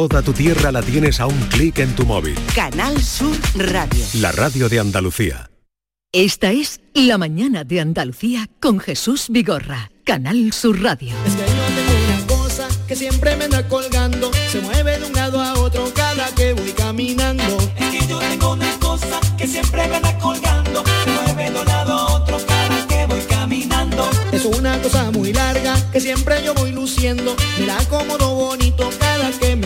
Toda tu tierra la tienes a un clic en tu móvil. Canal Sur Radio. La radio de Andalucía. Esta es La mañana de Andalucía con Jesús Vigorra. Canal Sur Radio. Es que yo tengo una cosa que siempre me anda colgando, se mueve de un lado a otro cada que voy caminando. Es que yo tengo una cosa que siempre me anda colgando, se mueve de un lado a otro cada que voy caminando. Es una cosa muy larga que siempre yo voy luciendo, mira cómodo bonito cada que me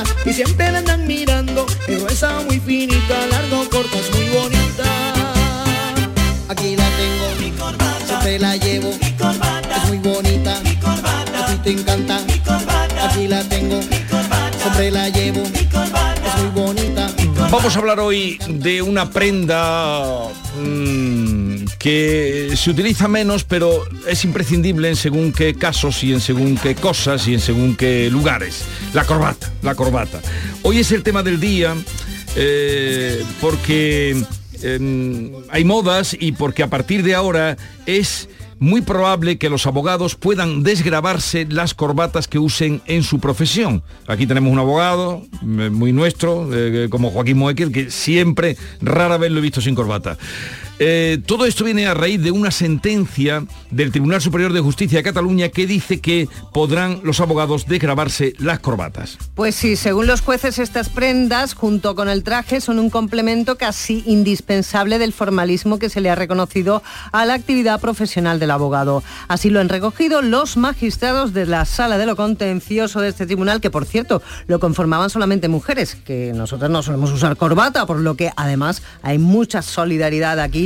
encanta y siempre la andan mirando, es gruesa muy finita, larga o corta, es muy bonita. Aquí la tengo, Mi corbata, siempre la llevo, mi corbata, es muy bonita, mi corbata, a ti te encanta. mi corbata, Aquí la tengo, mi corbata, siempre la llevo, mi corbata. es muy bonita. Vamos a hablar hoy de una prenda mm, que se utiliza menos, pero es imprescindible en según qué casos y en según qué cosas y en según qué lugares. La corbata, la corbata. Hoy es el tema del día eh, porque em, hay modas y porque a partir de ahora es muy probable que los abogados puedan desgravarse las corbatas que usen en su profesión. Aquí tenemos un abogado eh, muy nuestro, eh, como Joaquín Moekel, que siempre, rara vez lo he visto sin corbata. Eh, todo esto viene a raíz de una sentencia del Tribunal Superior de Justicia de Cataluña que dice que podrán los abogados desgravarse las corbatas. Pues sí, según los jueces estas prendas, junto con el traje, son un complemento casi indispensable del formalismo que se le ha reconocido a la actividad profesional del abogado. Así lo han recogido los magistrados de la Sala de lo Contencioso de este tribunal, que por cierto lo conformaban solamente mujeres, que nosotros no solemos usar corbata, por lo que además hay mucha solidaridad aquí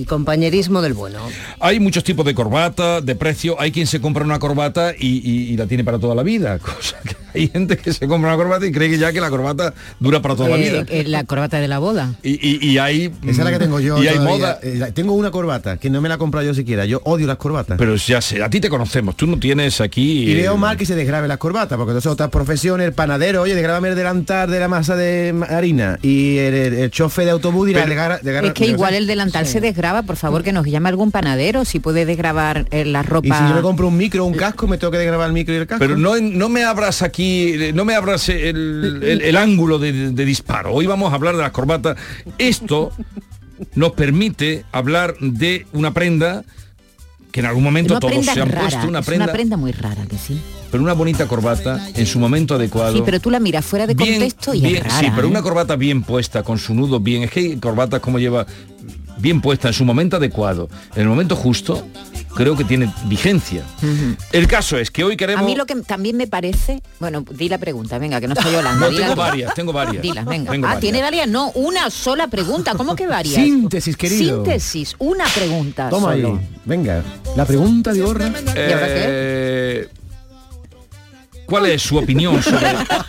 y compañerismo del bueno. Hay muchos tipos de corbata, de precio. Hay quien se compra una corbata y, y- y la tiene para toda la vida. Cosa que hay gente que se compra una corbata y cree que ya que la corbata dura para toda la vida. Eh, eh, la corbata de la boda. Y, y- y hay... Esa es la que tengo yo. Y hay moda. Eh, tengo una corbata que no me la he comprado yo siquiera. Yo odio las corbatas. Pero ya sé, a ti te conocemos. Tú no tienes aquí... y veo eh, mal que se desgrabe las corbatas, porque entonces otras profesiones, el panadero, oye, desgrábame el delantal de la masa de harina. Y el, el, el chofe de autobús dirá, Es que igual el delantal se desgraba, por favor, que nos llame algún panadero si puede desgrabar eh, la Y ropa. si yo me compro un micro un casco, me tengo que desgrabar el micro y el casco. Pero no, no me abras aquí, eh, no me abras el, el- el ángulo de, de disparo. Hoy vamos a hablar de las corbatas. Esto nos permite hablar de una prenda que en algún momento una todos se han rara, puesto, una es prenda, una prenda muy rara, que sí. pero una bonita corbata en su momento adecuado. Sí, pero tú la miras fuera de Bien- contexto y bien- es rara. Sí, pero ¿eh? una corbata bien puesta, con su nudo bien. Es que hay corbatas como lleva bien puesta en su momento adecuado, en el momento justo, creo que tiene vigencia. El caso es que hoy A queremos... mí lo que también me parece, bueno, di la pregunta, venga, que no estoy hablando. No, tengo varias, tengo varias. Dilas, venga. Tengo ah, varias. tiene varias, no, una sola pregunta. ¿Cómo que varias? Síntesis, querido. Síntesis, una pregunta Toma solo. ahí. Venga, la pregunta de Borra. ¿Y ahora qué? ¿Cuál es su opinión sobre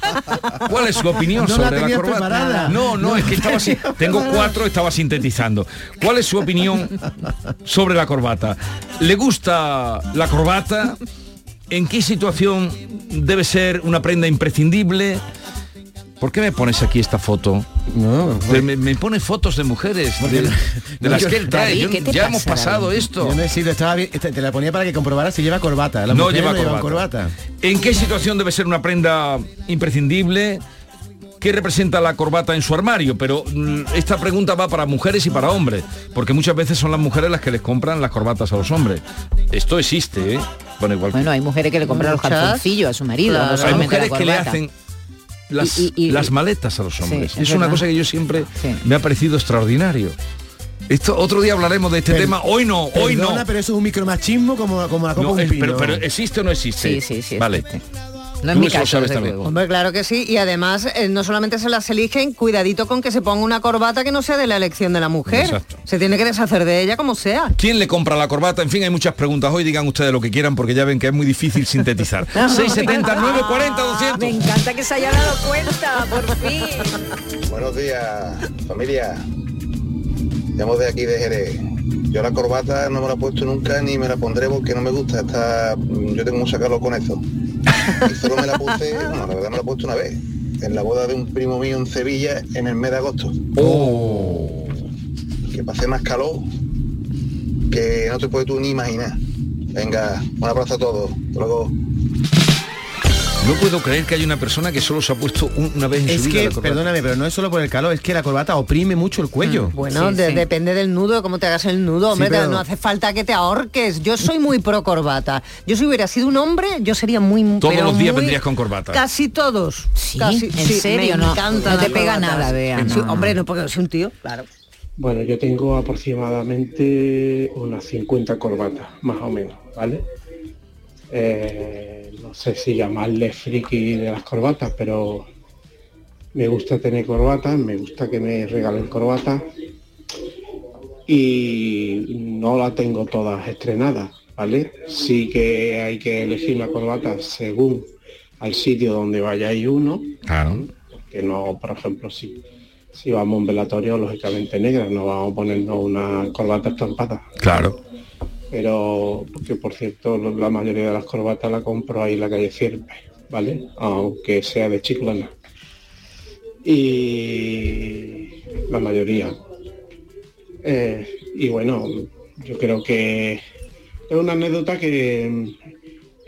¿Cuál es su opinión No la sobre la, tenías corbata? preparada. No, no, es que estaba sin- tengo cuatro, estaba sintetizando. ¿Cuál es su opinión sobre la corbata? ¿Le gusta la corbata? ¿En qué situación debe ser una prenda imprescindible? ¿Por qué me pones aquí esta foto? No, De- me, me pone fotos de mujeres, de, de No, las yo- que él trae. David, Yo- ¿qué te ya pasa, hemos pasado David? esto. yo no he sido, estaba bien, te, te la ponía para que comprobara si lleva corbata. Las no lleva corbata. corbata. ¿En qué situación debe ser una prenda imprescindible? ¿Qué representa la corbata en su armario? Pero mm, esta pregunta va para mujeres y para hombres, porque muchas veces son las mujeres las que les compran las corbatas a los hombres. Esto existe, ¿eh? Bueno, igual que- Bueno, hay mujeres que le compran los calzoncillos a su marido. Claro. no hay mujeres que le hacen las, Y- y- y- las maletas a los hombres. Sí, es es una cosa que yo siempre Sí. me ha parecido extraordinario. Esto otro día hablaremos de este Per- tema. Hoy no, hoy no. Pero eso es un micromachismo como, como la copa No, un es- pino. pero, pero existe o no existe. Sí, sí, sí. Vale. existe. No es mi caso, sabes también. Hombre, claro que sí. Y además, eh, no solamente se las eligen, cuidadito con que se ponga una corbata que no sea de la elección de la mujer. Exacto. Se tiene que deshacer de ella como sea. ¿Quién le compra la corbata? En fin, hay muchas preguntas. Hoy digan ustedes lo que quieran porque ya ven que es muy difícil sintetizar. 670 940 200. Me encanta que se haya dado cuenta, por fin. Buenos días, familia. Llamo de aquí de Jerez. Yo la corbata no me la he puesto nunca ni me la pondré porque no me gusta. Está, yo tengo un sacarlo con eso. Y solo me la puse, bueno, la verdad me la puesto una vez. En la boda de un primo mío en Sevilla en el mes de agosto. Oh. Que pasé más calor que no te puedes tú ni imaginar. Venga, un abrazo a todos. Hasta luego. No puedo creer que haya una persona que solo se ha puesto un- una vez en Es su vida que, la corbata. perdóname, pero no es solo por el calor, es que la corbata oprime mucho el cuello. Bueno, Sí, de- sí. depende del nudo, de cómo te hagas el nudo. Hombre, pero- no hace falta que te ahorques. Yo soy muy pro corbata. Yo si hubiera sido un hombre, yo sería muy... Todos pero los días muy- vendrías con corbata. Casi todos. Sí, Casi- ¿en serio? Me No, encanta no te pega nada, no. Hombre, no porque soy un tío, claro. Bueno, yo tengo aproximadamente unas 50 corbatas, más o menos, ¿vale? Eh, no sé si llamarle friki de las corbatas, pero me gusta tener corbatas, me gusta que me regalen corbatas y no la tengo todas estrenadas, ¿vale? Sí que hay que elegir la corbata según al sitio donde vayáis uno, Claro. que no, por ejemplo, si, si vamos a un velatorio, lógicamente negra, no vamos a ponernos una corbata estampada. Claro. Pero, porque por cierto, la mayoría de las corbatas la compro ahí en la calle Cierpe, ¿vale? Aunque sea de chiclana. Y la mayoría. Eh, y bueno, yo creo que es una anécdota que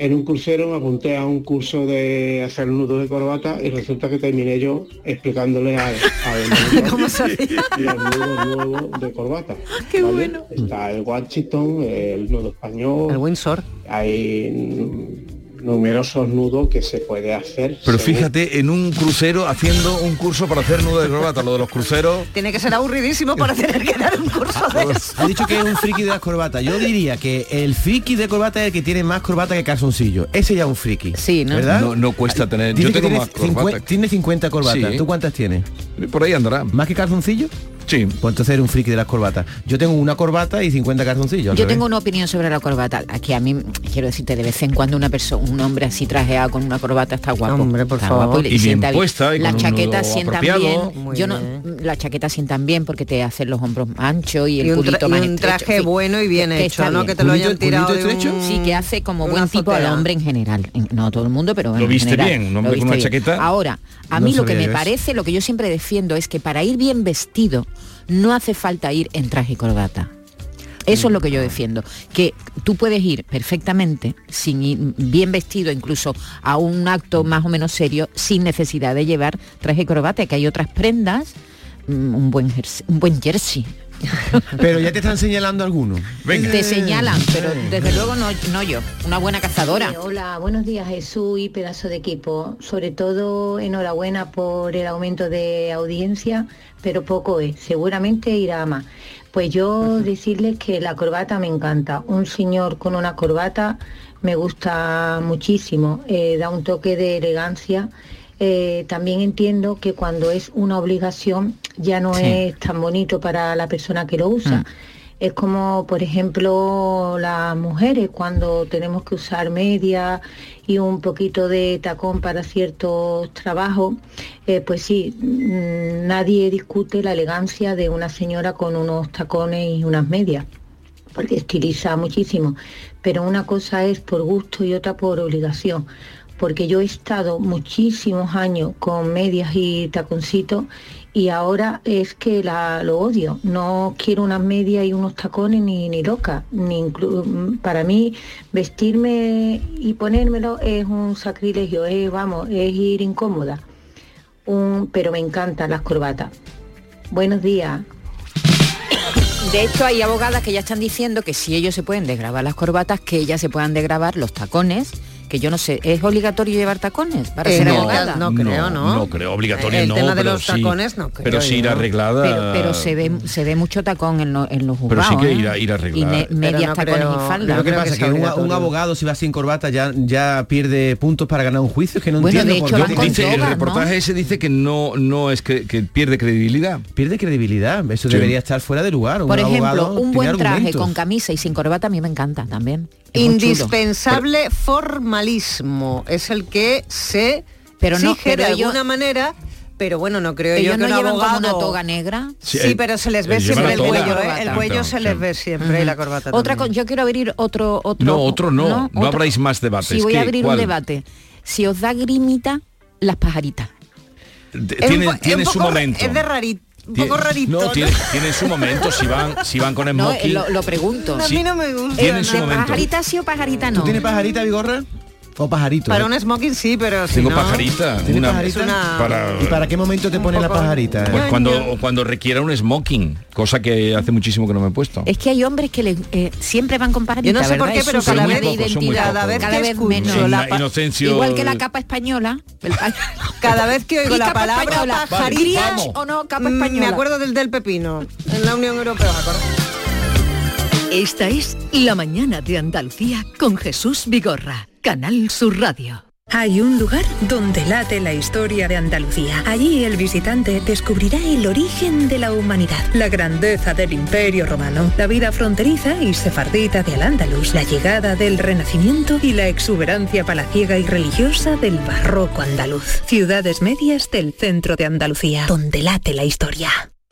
en un crucero me apunté a un curso de hacer nudos de corbata y resulta que terminé yo explicándole a, a ¿Cómo se hacía? los nudos nuevos de corbata. Qué ¿vale? bueno. Está el Washington, el nudo español. El Windsor. Hay numerosos nudos que se puede hacer. Pero según- fíjate, en un crucero haciendo un curso para hacer nudo de corbata. Lo de los cruceros... Tiene que ser aburridísimo para tener que dar un curso de eso. Ha dicho que es un friki de las corbatas. Yo diría que el friki de corbata es el que tiene más corbata que calzoncillo. Ese ya es un friki. Sí, ¿no? ¿Verdad? No, no cuesta tener... Yo tengo tiene, más corbata. tiene 50 corbatas. Sí. ¿Tú cuántas tienes? Por ahí andará. ¿Más que calzoncillo? Sí. Pues entonces eres un friki de las corbatas. Yo tengo una corbata y 50 calzoncillos. al Yo tengo una opinión sobre la corbata. Aquí a mí, quiero decirte, de vez en cuando una persona, un hombre así trajeado con una corbata está guapo. Hombre, por Está favor. guapo le Y bien sienta puesta y Las chaquetas sientan apropiado. bien. Muy Yo no, las chaquetas sientan bien porque te hacen los hombros anchos y el Y un, culito y más un traje bueno y bien que- hecho, ¿no? bien. Que te lo hayan ¿Pulito- tirado de estrecho? un- Sí, que hace como buen tipo al hombre en general. En- No todo el mundo, pero bueno, Lo en viste general, bien, un hombre con una bien. chaqueta. Ahora, a No mí lo que me parece, lo que yo siempre defiendo es que para ir bien vestido no hace falta ir en traje y corbata. Eso es lo que yo defiendo, que tú puedes ir perfectamente sin ir bien vestido incluso a un acto más o menos serio sin necesidad de llevar traje y corbata, que hay otras prendas, mm, un buen jersey, un buen jersey. Pero ya te están señalando algunos. Venga. Te señalan, pero desde luego no, no yo, una buena cazadora. Eh, hola, buenos días Jesús y pedazo de equipo. Sobre todo enhorabuena por el aumento de audiencia, pero poco es. Seguramente irá a más. Pues yo decirles que la corbata me encanta. Un señor con una corbata me gusta muchísimo. Eh, da un toque de elegancia. Eh, también entiendo que cuando es una obligación ya no Sí. es tan bonito para la persona que lo usa. Mm. Es como, por ejemplo, las mujeres cuando tenemos que usar media y un poquito de tacón para ciertos trabajos, eh, pues sí, mm, nadie discute la elegancia de una señora con unos tacones y unas medias, porque estiliza muchísimo. Pero una cosa es por gusto y otra por obligación porque yo he estado muchísimos años con medias y taconcitos y ahora es que la, lo odio. No quiero unas medias y unos tacones ni, ni loca. Ni inclu- para mí vestirme y ponérmelo es un sacrilegio, es, vamos, es ir incómoda. Un- pero me encantan las corbatas. Buenos días. De hecho, hay abogadas que ya están diciendo que si ellos se pueden desgrabar las corbatas, que ellas se puedan desgrabar los tacones, que yo no sé, ¿es obligatorio llevar tacones para Eh, ser no, abogada? no creo, ¿no? No creo, obligatorio El no. tema de pero los sí- tacones no creo Pero sí ir arreglada. Pero, pero se ve se ve mucho tacón en, lo- en los Pero juzgados. sí que ir a- ir a Y arreglar. me- Pero medias no tacones creo- y falda. Lo que pasa que es que sea un, abogado si va sin corbata ya, ya pierde puntos para ganar un juicio, es que no Bueno, entiendo de por hecho, Dice, el togas, ¿no? reportaje ese dice que no, no es que, que pierde credibilidad. pierde credibilidad, eso Sí. debería estar fuera de lugar. Por un ejemplo, un buen traje argumentos. con camisa y sin corbata a mí me encanta también. Indispensable formalismo es el que se Pero no, exige pero de alguna manera, pero bueno, no creo yo Ellos que no un llevan como abogado... una toga negra. Sí, Sí, eh, pero se les ve eh, llevan siempre el toga. cuello, ¿eh? El cuello se sí. les ve siempre y la corbata Otra también. yo quiero abrir otro otro No, otro no, no otro- abráis más debates. Sí, voy ¿Qué? a abrir ¿Cuál? un debate. Si os da grimita las pajaritas. Un Tiene, tiene su momento. Es de rarito, un poco rarito. No, tiene, tiene su momento si van, si van con No, smoking. eh, lo, lo pregunto. A Sí. mí no me gusta. Tiene nada. su ¿De momento. pajarita sí o pajarita no? ¿Tú tienes pajarita, Vigorra? ¿O pajarito? Para eh? un smoking sí, pero si Tengo no- pajarita. ¿Tienes una- pajarita? Una- Para, ¿Y para qué momento te pone la pajarita? pues Ay, cuando, cuando requiera un smoking, cosa que hace muchísimo que no me he puesto. Es que hay hombres que eh, siempre van con pajarita, Yo no sé por qué, pero Son cada vez, de identidad. Cada vez menos. La Inocencio- Igual que la capa española. pa- cada vez que oigo ¿Y la palabra española? pajarita, ¿Grinch o no capa mm, española? me acuerdo del del pepino en la Unión Europea, ¿me acuerdo? Esta es La mañana de Andalucía con Jesús Vigorra, Canal Sur Radio. Hay un lugar donde late la historia de Andalucía. Allí el visitante descubrirá el origen de la humanidad, la grandeza del imperio romano, la vida fronteriza y sefardita de Al-Ándalus, la llegada del Renacimiento y la exuberancia palaciega y religiosa del barroco andaluz. Ciudades medias del centro de Andalucía, donde late la historia.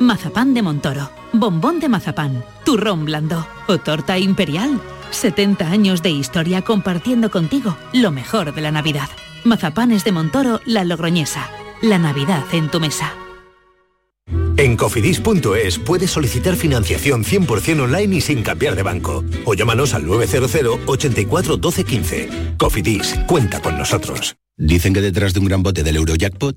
Mazapán de Montoro, bombón de mazapán, turrón blando o torta imperial. 70 años de historia compartiendo contigo lo mejor de la Navidad. Mazapanes de Montoro, la logroñesa. La Navidad en tu mesa. En cofidis.es puedes solicitar financiación 100% online y sin cambiar de banco. O llámanos al 900 84 12 15. Cofidis, cuenta con nosotros. Dicen que detrás de un gran bote del Eurojackpot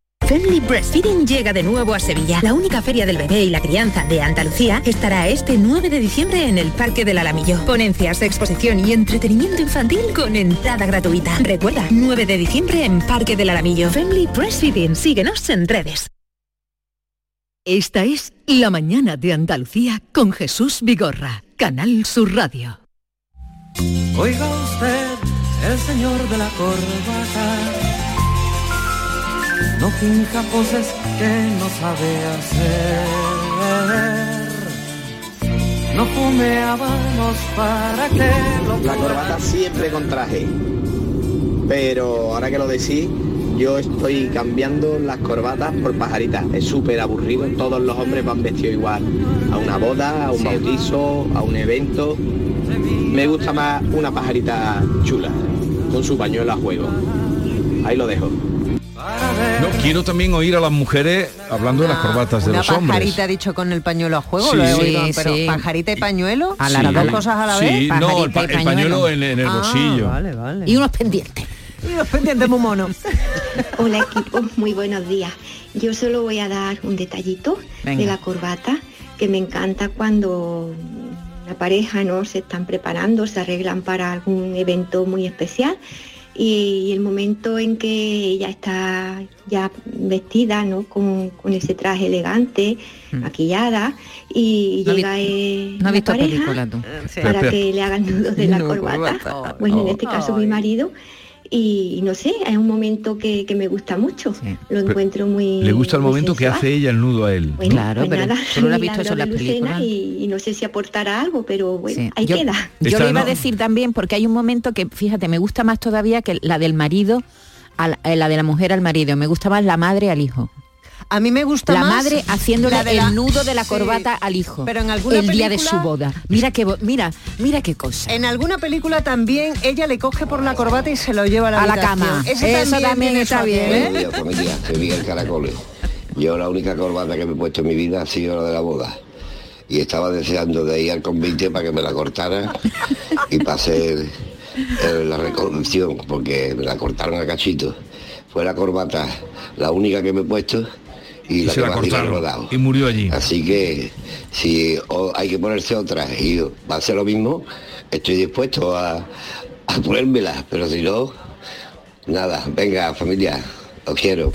Family Breastfeeding llega de nuevo a Sevilla. La única feria del bebé y la crianza de Andalucía estará este 9 de diciembre en el Parque del Alamillo. Ponencias, exposición y entretenimiento infantil con entrada gratuita. Recuerda, 9 de diciembre en Parque del Alamillo. Family Breastfeeding. Síguenos en redes. Esta es La mañana de Andalucía con Jesús Vigorra, Canal Sur Radio. Oiga usted el señor de la corbata. No finja poses que no sabe hacer. No fume habanos para que lo La corbata siempre con traje. Pero ahora que lo decís, yo estoy cambiando las corbatas por pajaritas. Es súper aburrido. Todos los hombres van vestidos igual. A una boda, a un bautizo, a un evento. Me gusta más una pajarita chula, con su pañuelo a juego. Ahí lo dejo. No, quiero también oír a las mujeres hablando de las corbatas de Una los hombres. pajarita dicho con el pañuelo a juego, Sí, lo he sí, pero sí. pajarita y pañuelo, A las la- dos cosas a la vez. Sí, no, el, pa- pañuelo en, en el Ah, bolsillo. vale, vale. Y unos pendientes. Y los pendientes muy monos. Hola equipo, muy buenos días. Yo solo voy a dar un detallito Venga. de la corbata que me encanta cuando la pareja no se están preparando, se arreglan para algún evento muy especial y el momento en que ella está ya vestida, ¿no? Con, con ese traje elegante, maquillada y Mm. No ha llega vi- eh, No la visto pareja película tú. para que le hagan nudos de la No, corbata. corbata. Bueno, en Oh. este caso mi marido. Y no sé, es un momento que, que me gusta mucho. Lo encuentro muy. Le gusta el momento que hace ella el nudo a él. Bueno, Claro, pues pero nada, solo lo has visto eso en Lucena películas. Y, y no sé si aportará algo, pero bueno, Sí. ahí yo, queda. yo lo iba a decir también porque hay un momento que, fíjate, me gusta más todavía que la del marido, a la, eh, la de la mujer al marido. Me gusta más la madre al hijo. A mí me gusta la más madre haciéndole la de la- el nudo de la Sí, corbata al hijo. pero en alguna el día de su boda. Mira qué bo- mira, mira qué cosa. En alguna película también ella le coge por la corbata y se lo lleva a la, A la cama. Ese Eso también está bien, ¿eh? Soy Miguel Caracoles. Yo la única corbata que me he puesto en mi vida ha sido la de la boda. Y estaba deseando de ir al convite para que me la cortara y para hacer eh, la reconducción, porque me la cortaron a cachito. Fue la corbata la única que me he puesto y, Y la se la cortaron. Y murió allí. Así que si hay que ponerse otra y va a ser lo mismo, estoy dispuesto a, a ponérmela, pero si no, nada, venga familia, os quiero.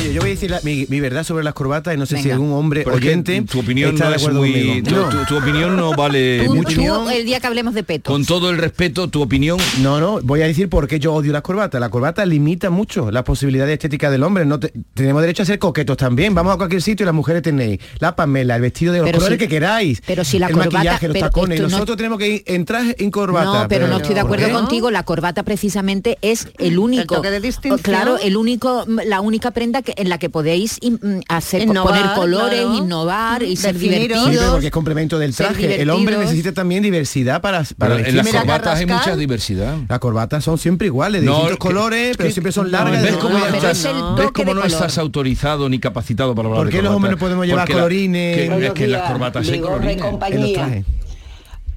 Oye, yo voy a decir la- mi, mi verdad sobre las corbatas y no sé si algún hombre Pero es oyente tu opinión está no de es acuerdo muy, conmigo. tu, No. tu- tu opinión no vale Tú- mucho. tú, el día que hablemos de peto. Con todo el respeto, tu opinión No, no, voy a decir por qué yo odio las corbatas. La corbata limita mucho las posibilidades estéticas del hombre. No te- tenemos derecho a ser coquetos también. Vamos a cualquier sitio y las mujeres tenéis la pamela, el vestido de los Pero colores si- que queráis. pero si la el corbata- maquillaje, los pero tacones. Y esto no- nosotros tenemos que ir en traje en corbata. No, pero, no estoy de ¿por acuerdo contigo. La corbata precisamente es el único, toque de distinción. claro, el único, la única prenda que, en la que podéis mm, hacer Innovar, poner colores, claro. innovar y ser Definiros. Sí, divertidos. porque es complemento del traje. El hombre divertidos. necesita también diversidad para, para en las corbatas hay mucha diversidad. Las corbatas son siempre iguales, de No, distintos que- colores, pero que- siempre son no, largas. ¿Ves cómo, No, pero estás- ves cómo no estás autorizado ni capacitado para hablar ¿Por de qué los hombres no podemos llevar Porque la- colorines? que- es que las corbatas hay colorines. los compañía.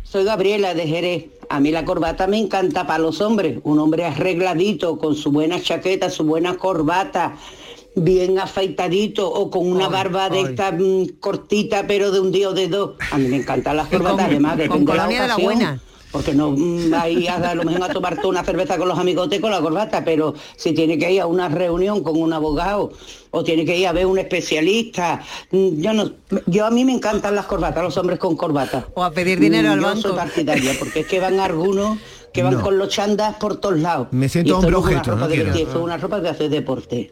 Soy Gabriela de Jerez. A mí la corbata me encanta para los hombres. Un hombre arregladito, con su buena chaqueta, su buena corbata, bien afeitadito o con una barba de esta mm, cortita pero de un día o de dos. A mí me encantan las corbatas, además depende de la de la ocasión. buena. Porque no mm, ahí a lo mejor a tomarte una cerveza con los amigotes con la corbata, pero si tiene que ir a una reunión con un abogado o tiene que ir a ver un especialista, mm, yo no, yo a mí me encantan las corbatas, los hombres con corbata. O a pedir dinero Mm, al yo banco. soy partidaria, porque es que van algunos que van No. con los chandas por todos lados. Me siento Y hombre una objeto, ropa no de vestir, una ropa de hacer deporte.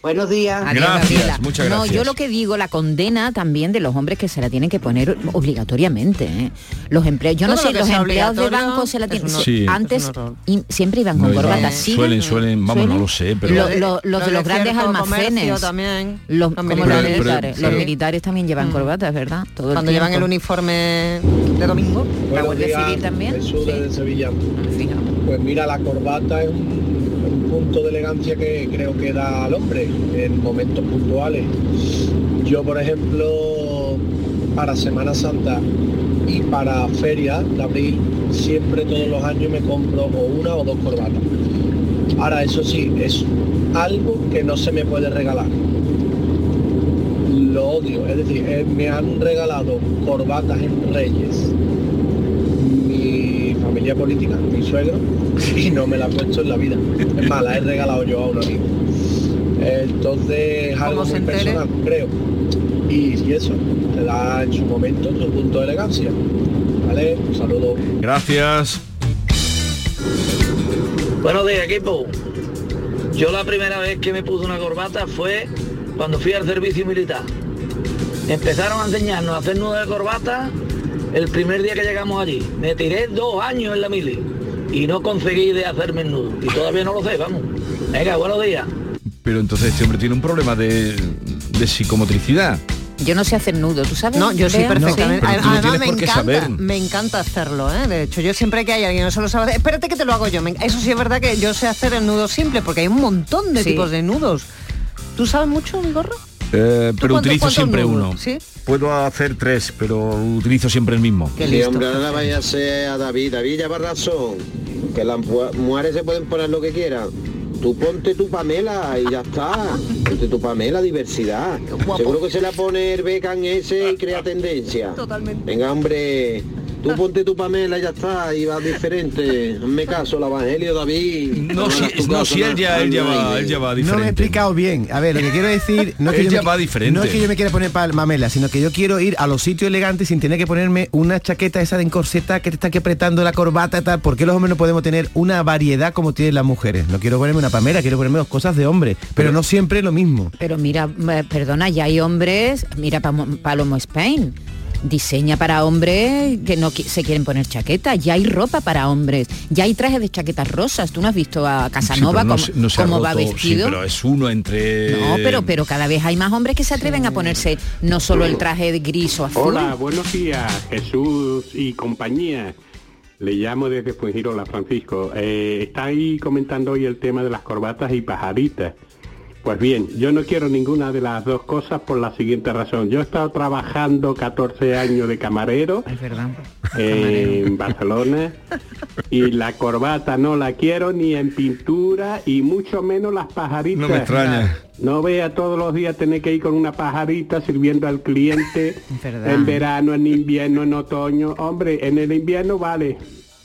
Buenos días. Adiós, Gracias, Gabriela. muchas No, gracias. yo lo que digo, la condena también de los hombres que se la tienen que poner obligatoriamente. ¿eh? Los empleados, yo no sé, lo los empleados de banco se la tienen. un- Sí. Antes y- siempre iban con No, corbata. ¿siguen? suelen, suelen, vamos, no lo sé, pero... Lo- lo- los de los grandes almacenes. también. Los, militares. Pero- los militares también llevan corbatas, ¿verdad? Todo el Cuando llevan el uniforme de domingo. La Guardia Civil también. Jesús Sí. desde Sevilla. Fija. Pues mira, la corbata es un punto de elegancia que creo que da al hombre en momentos puntuales. Yo, por ejemplo, para Semana Santa y para feria de abril, siempre todos los años me compro o una o dos corbatas. Ahora, eso sí, es algo que no se me puede regalar. Lo odio, es decir, eh, me han regalado corbatas en Reyes familia política, mi suegro, y no me la he puesto en la vida. Es más, la he regalado yo a un amigo. Entonces es algo muy personal, creo. Y, y eso, te da en su momento su punto de elegancia. ¿Vale? Un saludo. Gracias. Buenos días, equipo. Yo la primera vez que me puse una corbata fue cuando fui al servicio militar. Empezaron a enseñarnos a hacer nudos de corbata el primer día que llegamos allí. Me tiré dos años en la mili y no conseguí de hacerme el nudo. Y todavía no lo sé, vamos. Venga, buenos días. Pero entonces este hombre tiene un problema de, de psicomotricidad. Yo no sé hacer nudo, ¿tú sabes? No, yo sí perfectamente. no Además tienes me por qué encanta, saber. me encanta hacerlo, ¿eh? De hecho, yo siempre que hay alguien que no se lo sabe, hacer, espérate que te lo hago yo. Eso sí es verdad que yo sé hacer el nudo simple, porque hay un montón de Sí. tipos de nudos. ¿Tú sabes mucho, mi gorro? Eh, pero utilizo siempre uno. ¿Sí? Puedo hacer tres, pero utilizo siempre el mismo. Sí, hombre, ahora la vaya a ser a David. David lleva razón. Que las mu- mujeres se pueden poner lo que quieran. Tú ponte tu Pamela y ya está. Ponte tu Pamela, diversidad. Seguro que se la pone el Becan ese y crea tendencia. Totalmente. Venga, hombre. Tú ponte tu Pamela y ya está, y va diferente. Hazme caso, el Evangelio, David. No, si, no, caso, si él ya, él ya va, él ya va No me he diferente. explicado bien. A ver, lo que quiero decir no es que, Él yo ya me, va diferente. no es que yo me quiera poner para mamela, sino que yo quiero ir a los sitios elegantes sin tener que ponerme una chaqueta esa de encorseta que te está aquí apretando la corbata y tal. ¿Por qué los hombres no podemos tener una variedad como tienen las mujeres? No quiero ponerme una pamela, quiero ponerme dos cosas de hombre, pero, no siempre lo mismo. Pero mira, eh, perdona, ya hay hombres, mira Palomo Spain, diseña para hombres que no se quieren poner chaqueta, ya hay ropa para hombres, ya hay trajes de chaquetas rosas, tú no has visto a Sí, Casanova pero no cómo, se- no se ha cómo va sí, vestido. pero es uno entre... No, pero, pero cada vez hay más hombres que se atreven a ponerse no solo el traje de gris o azul. Hola, buenos días, Jesús y compañía. Le llamo desde Fuengirola, Francisco. Eh, está ahí comentando hoy el tema de las corbatas y pajaritas. Pues bien, yo no quiero ninguna de las dos cosas por la siguiente razón. Yo he estado trabajando 14 años de camarero Es verdad. eh, en Barcelona y la corbata no la quiero ni en pintura y mucho menos las pajaritas. No me extraña. No vea todos los días tener que ir con una pajarita sirviendo al cliente verdad. en verano, en invierno, en otoño. Hombre, en el invierno vale,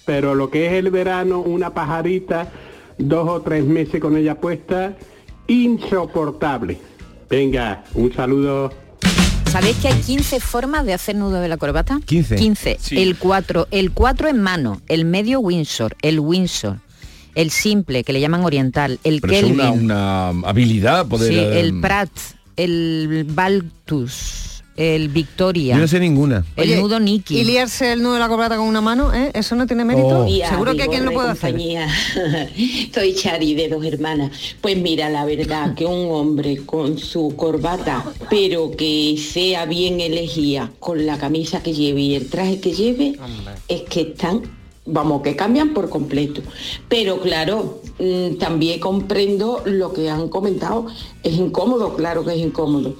pero lo que es el verano, una pajarita, dos o tres meses con ella puesta, insoportable. Venga, un saludo. ¿Sabéis que hay 15 formas de hacer nudo de la corbata? 15. 15. Sí. El 4, el 4 en mano, el medio Windsor, el Windsor, el simple, que le llaman oriental, el Pero es Kelvin, una, una habilidad poder... sí, el Prat, el Baltus, el Victoria. Yo no sé ninguna. El Oye, nudo Nicky. ¿Y liarse el nudo de la corbata con una mano? ¿eh? ¿Eso no tiene mérito? Oh. Seguro que quien lo puede hacer. Soy Chari de dos hermanas. Pues mira, la verdad que un hombre con su corbata, pero que sea bien elegida con la camisa que lleve y el traje que lleve, es que están, vamos, que cambian por completo. Pero claro, mm, también comprendo lo que han comentado. Es incómodo, claro que es incómodo.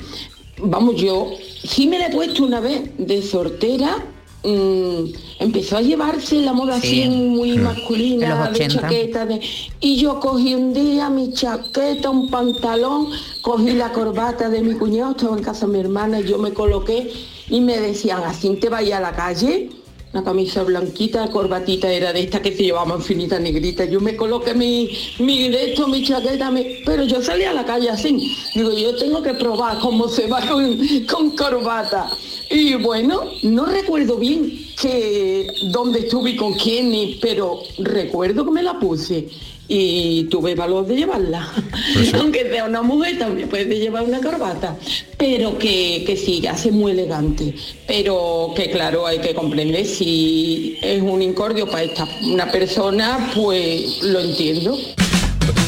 Vamos, yo sí me la he puesto una vez de sortera. mm, empezó a llevarse la moda Sí. así muy En masculina de 80. chaqueta de- y yo cogí un día mi chaqueta un pantalón cogí la corbata de mi cuñado estaba en casa de mi hermana y yo me coloqué y me decían así te vaya a la calle la camisa blanquita, la corbatita era de esta que se llevaban finita negrita. Yo me coloqué mi, mi de esto, mi chaqueta, pero yo salí a la calle así. Digo, yo tengo que probar cómo se va con, con corbata. Y bueno, no recuerdo bien que dónde estuve y con quién, pero recuerdo que me la puse y tuve valor de llevarla. Aunque sea una mujer, también puede llevar una corbata. Pero que, que sí, hace muy elegante. Pero que claro, hay que comprender si es un incordio para esta una persona, pues lo entiendo.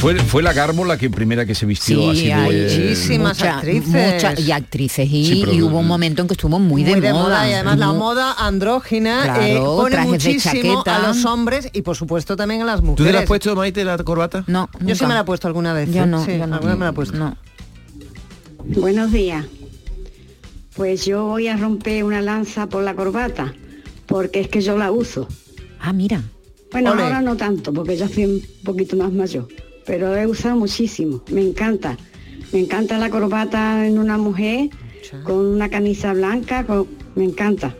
Fue, fue la Garbo la que primera que se vistió Sí, así de... hay Muchísimas mucha- actrices. mucha- y actrices y, Sí, pero- y hubo un momento en que estuvo muy, Muy de, moda. y además la moda andrógina Claro, eh, pone de muchísimo a los hombres y por supuesto también a las ¿Tú mujeres. te la has puesto, Maite, la corbata? No, Yo sí me la he puesto alguna vez. Yo ¿eh? no, Sí, yo no. alguna vez me la he puesto. No. Buenos días. Pues yo voy a romper una lanza por la corbata, porque es que yo la uso. Ah, mira. Bueno, ahora no tanto, porque ya soy un poquito más mayor, pero he usado muchísimo, me encanta. Me encanta la corbata en una mujer con una camisa blanca, con- me encanta.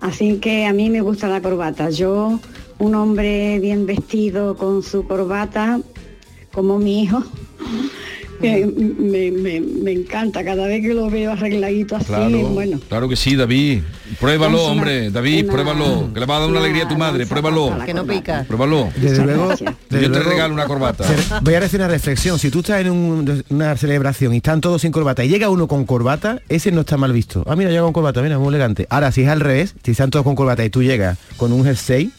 Así que a mí me gusta la corbata. Yo, un hombre bien vestido con su corbata, como mi hijo, que me, me- me encanta cada vez que lo veo arregladito así, Claro, bueno. claro que sí, David. Pruébalo, una- hombre, David, una- pruébalo. Que le va a dar una alegría a tu madre, pruébalo. Que no pica. Pruébalo. Desde luego, desde Yo te luego- regalo una corbata. Voy a hacer una reflexión. Si tú estás en un- una celebración y están todos sin corbata y llega uno con corbata, ese no está mal visto. Ah, mira, llega con corbata, mira, muy elegante. Ahora, si es al revés, si están todos con corbata y tú llegas con un jersey,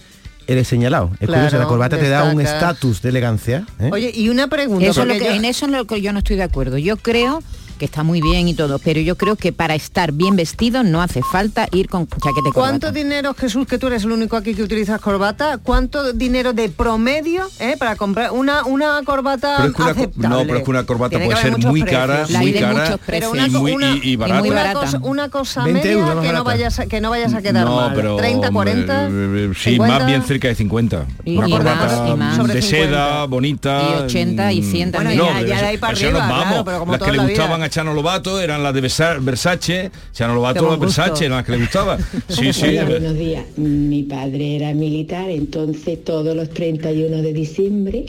eres señalado. Es Claro, curioso, la corbata te da un estatus de elegancia. ¿eh? Oye, y una pregunta. Eso es lo porque que, yo- En eso es lo que yo no estoy de acuerdo. Yo creo que está muy bien y todo, pero yo creo que para estar bien vestido no hace falta ir con chaqueta y ¿Cuánto corbata. dinero, Jesús, que tú eres el único aquí que utilizas corbata? ¿Cuánto dinero de promedio eh, para comprar una, una corbata Pero es que una, aceptable? no, pero es que una corbata Tiene puede ser muy precios. cara, La muy cara Pero una, y, muy, una- y, barata. una cosa, una cosa 20 media euros más que no, vayas a, que no vayas a quedar no, mal. pero 30, 40. eh, eh, sí, 50. más bien cerca de 50. Y- una y corbata más, y más. Sobre de 50. seda, bonita. Y 80 y 100 mm, también. Bueno, no, ya- de ahí para arriba, claro, pero como las que le gustaban a Chano Lobato eran las de Versa- Versace. Chano Lobato, las. Versace eran las que le gustaba. Sí, sí. Hola, buenos días. Mi padre era militar, entonces todos los 31 de diciembre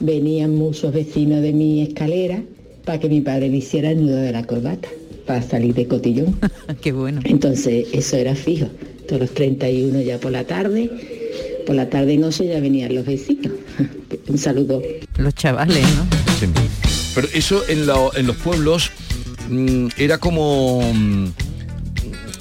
venían muchos vecinos de mi escalera para que mi padre le hiciera el nudo de la corbata para salir de cotillón. Qué bueno. Entonces eso era fijo. Todos los 31 ya por la tarde, por la tarde y noche ya venían los vecinos. Un saludo. Los chavales, ¿no? Sí. Pero eso en, los pueblos mm, era como... mm,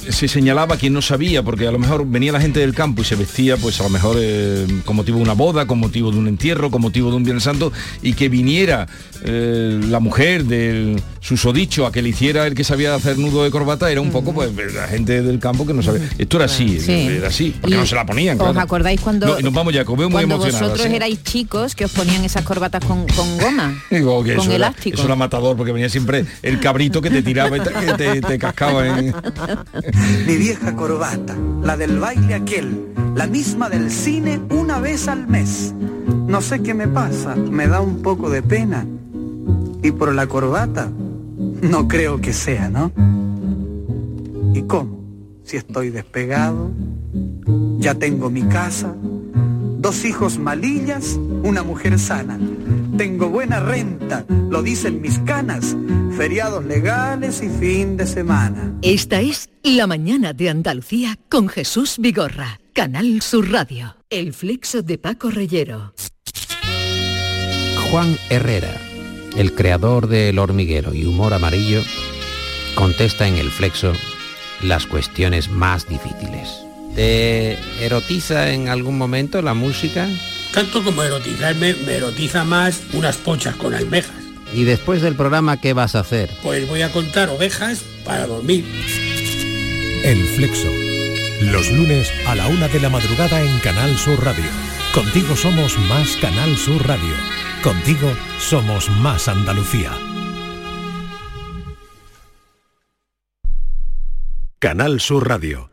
se señalaba quien no sabía, porque a lo mejor venía la gente del campo y se vestía, pues a lo mejor eh, con motivo de una boda, con motivo de un entierro, con motivo de un Viernes Santo, y que viniera eh, la mujer del susodicho a que le hiciera el que sabía hacer nudo de corbata, era un poco pues la gente del campo que no sabía. Esto era así, Sí. era así, porque Y no se la ponían. ¿Os acordáis cuando, No, nos vamos ya, muy cuando vosotros erais chicos que os ponían esas corbatas con, con goma? Digo que con eso, era, elástico. eso era matador porque venía siempre el cabrito que te tiraba y te, que te, te cascaba en... Mi vieja corbata, la del baile aquel, la misma del cine una vez al mes. No sé qué me pasa, me da un poco de pena. Y por la corbata, no creo que sea, ¿no? ¿Y cómo? Si estoy despegado, ya tengo mi casa, dos hijos malillas, una mujer sana. Tengo buena renta, lo dicen mis canas, feriados legales y fin de semana. Esta es La mañana de Andalucía con Jesús Vigorra, Canal Sur Radio. El flexo de Paco Reyero. Juan Herrera, el creador del hormiguero y humor amarillo, contesta en el flexo las cuestiones más difíciles. ¿Te erotiza en algún momento la música? Tanto como erotizarme, me erotiza más unas pochas con almejas. ¿Y después del programa qué vas a hacer? Pues voy a contar ovejas para dormir. El Flexo. Los lunes a la una de la madrugada en Canal Sur Radio. Contigo somos más Canal Sur Radio. Contigo somos más Andalucía. Canal Sur Radio.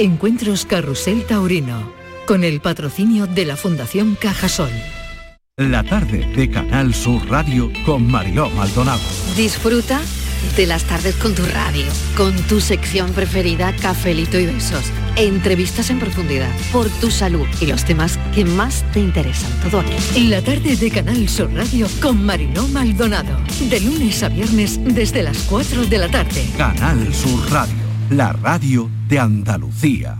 Encuentros Carrusel Taurino. Con el patrocinio de la Fundación Cajasol. La tarde de Canal Sur Radio con Mariló Maldonado. Disfruta de las tardes con tu radio, con tu sección preferida, Cafelito y Besos. Entrevistas en profundidad, por tu salud y los temas que más te interesan. Todo aquí. La tarde de Canal Sur Radio con Mariló Maldonado. De lunes a viernes desde las 4 de la tarde. Canal Sur Radio, la radio de Andalucía.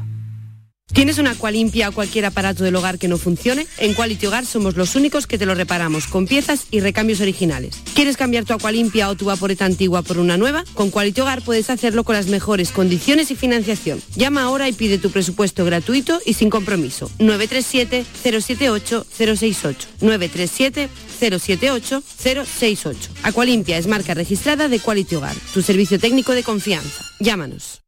¿Tienes una agua limpia o cualquier aparato del hogar que no funcione? En Quality Hogar somos los únicos que te lo reparamos con piezas y recambios originales. ¿Quieres cambiar tu agua limpia o tu vaporeta antigua por una nueva? Con Quality Hogar puedes hacerlo con las mejores condiciones y financiación. Llama ahora y pide tu presupuesto gratuito y sin compromiso. 937-078-068. 937-078-068. Acualimpia es marca registrada de Quality Hogar, tu servicio técnico de confianza. Llámanos.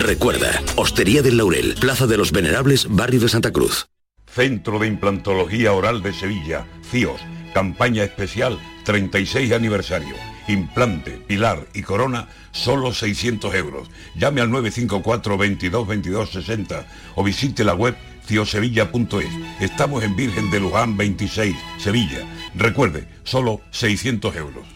Recuerda, Hostería del Laurel, Plaza de los Venerables, Barrio de Santa Cruz. Centro de Implantología Oral de Sevilla, CIOS, campaña especial 36 aniversario. Implante, pilar y corona, solo 600 euros. Llame al 954 22 22 60 o visite la web ciosevilla.es. Estamos en Virgen de Luján 26, Sevilla. Recuerde, solo 600 euros.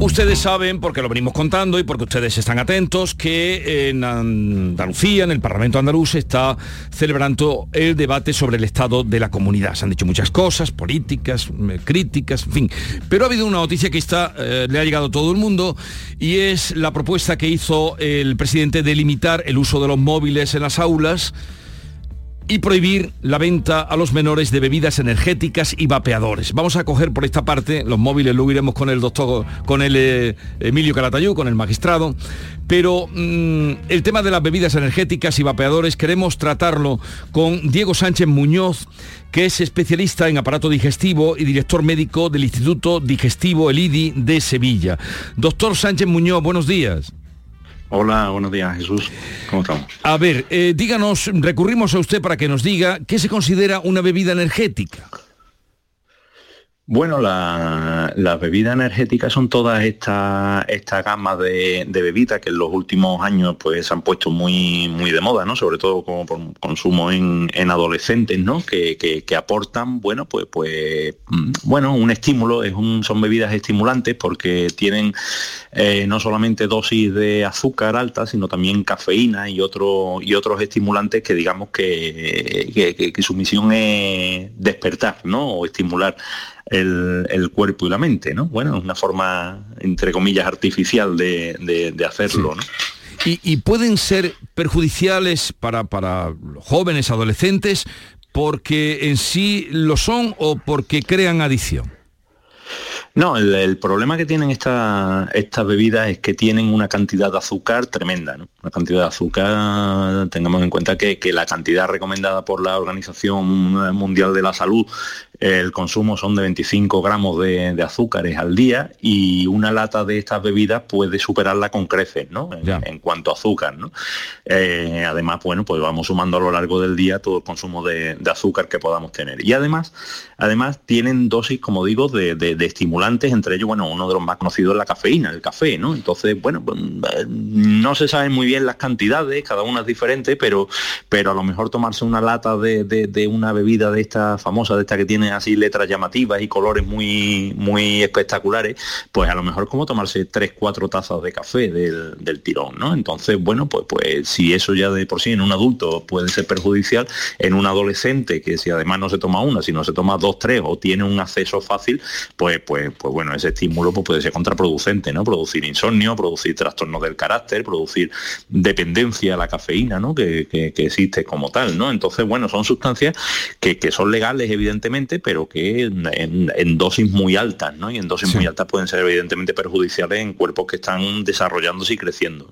Ustedes saben, porque lo venimos contando y porque ustedes están atentos, que en Andalucía, en el Parlamento andaluz, se está celebrando el debate sobre el estado de la comunidad. Se han dicho muchas cosas, políticas, eh, críticas, en fin. Pero ha habido una noticia que está, eh, le ha llegado a todo el mundo y es la propuesta que hizo el presidente de limitar el uso de los móviles en las aulas y prohibir la venta a los menores de bebidas energéticas y vapeadores. Vamos a coger por esta parte los móviles, luego iremos con el doctor, con el eh, Emilio Calatayú, con el magistrado, pero mm, el tema de las bebidas energéticas y vapeadores queremos tratarlo con Diego Sánchez Muñoz, que es especialista en aparato digestivo y director médico del Instituto Digestivo, el IDI, de Sevilla. Doctor Sánchez Muñoz, buenos días. Hola, buenos días Jesús. ¿Cómo estamos? A ver, eh, díganos, recurrimos a usted para que nos diga qué se considera una bebida energética. Bueno, las la bebidas energéticas son todas estas esta gama de, bebidas que en los últimos años pues se han puesto muy, muy de moda, ¿no? Sobre todo como por consumo en, en adolescentes, ¿no? Que, que, que, aportan, bueno, pues, pues mm, bueno, un estímulo, es un, son bebidas estimulantes porque tienen eh, no solamente dosis de azúcar alta, sino también cafeína y, otro, y otros estimulantes que digamos que, que su misión es despertar, ¿no? O estimular el, el, cuerpo y la mente, ¿no? Bueno, es una forma, entre comillas, artificial de, de, de hacerlo, ¿no? Y, y, pueden ser perjudiciales para, para jóvenes, adolescentes, porque en sí lo son o porque crean adicción? No, el, problema que tienen estas estas bebidas es que tienen una cantidad de azúcar tremenda, ¿no? Una cantidad de azúcar, tengamos en cuenta que, que la cantidad recomendada por la Organización Mundial de la Salud el consumo son de 25 gramos de, azúcares al día y una lata de estas bebidas puede superarla con creces, ¿no? En, cuanto a azúcar, ¿no? Eh, además, bueno, pues vamos sumando a lo largo del día todo el consumo de, azúcar que podamos tener. Y además, además tienen dosis, como digo, de, estimulantes, entre ellos, bueno, uno de los más conocidos es la cafeína, el café, ¿no? Entonces, bueno, pues, no se saben muy bien las cantidades, cada una es diferente, pero, pero a lo mejor tomarse una lata de, una bebida de esta famosa, de esta que tiene así letras llamativas y colores muy, muy espectaculares, pues a lo mejor como tomarse tres, cuatro tazas de café del, tirón, ¿no? Entonces, bueno, pues, pues si eso ya de por sí en un adulto puede ser perjudicial, en un adolescente que si además no se toma una, sino se toma dos, tres o tiene un acceso fácil, pues, pues, pues bueno, ese estímulo pues, puede ser contraproducente, ¿no? Producir insomnio, producir trastornos del carácter, producir dependencia a la cafeína, ¿no? Que, existe como tal, ¿no? Entonces, bueno, son sustancias que, que son legales, evidentemente, pero que en, dosis muy altas, ¿no? Y en dosis muy altas pueden ser evidentemente perjudiciales en cuerpos que están desarrollándose y creciendo.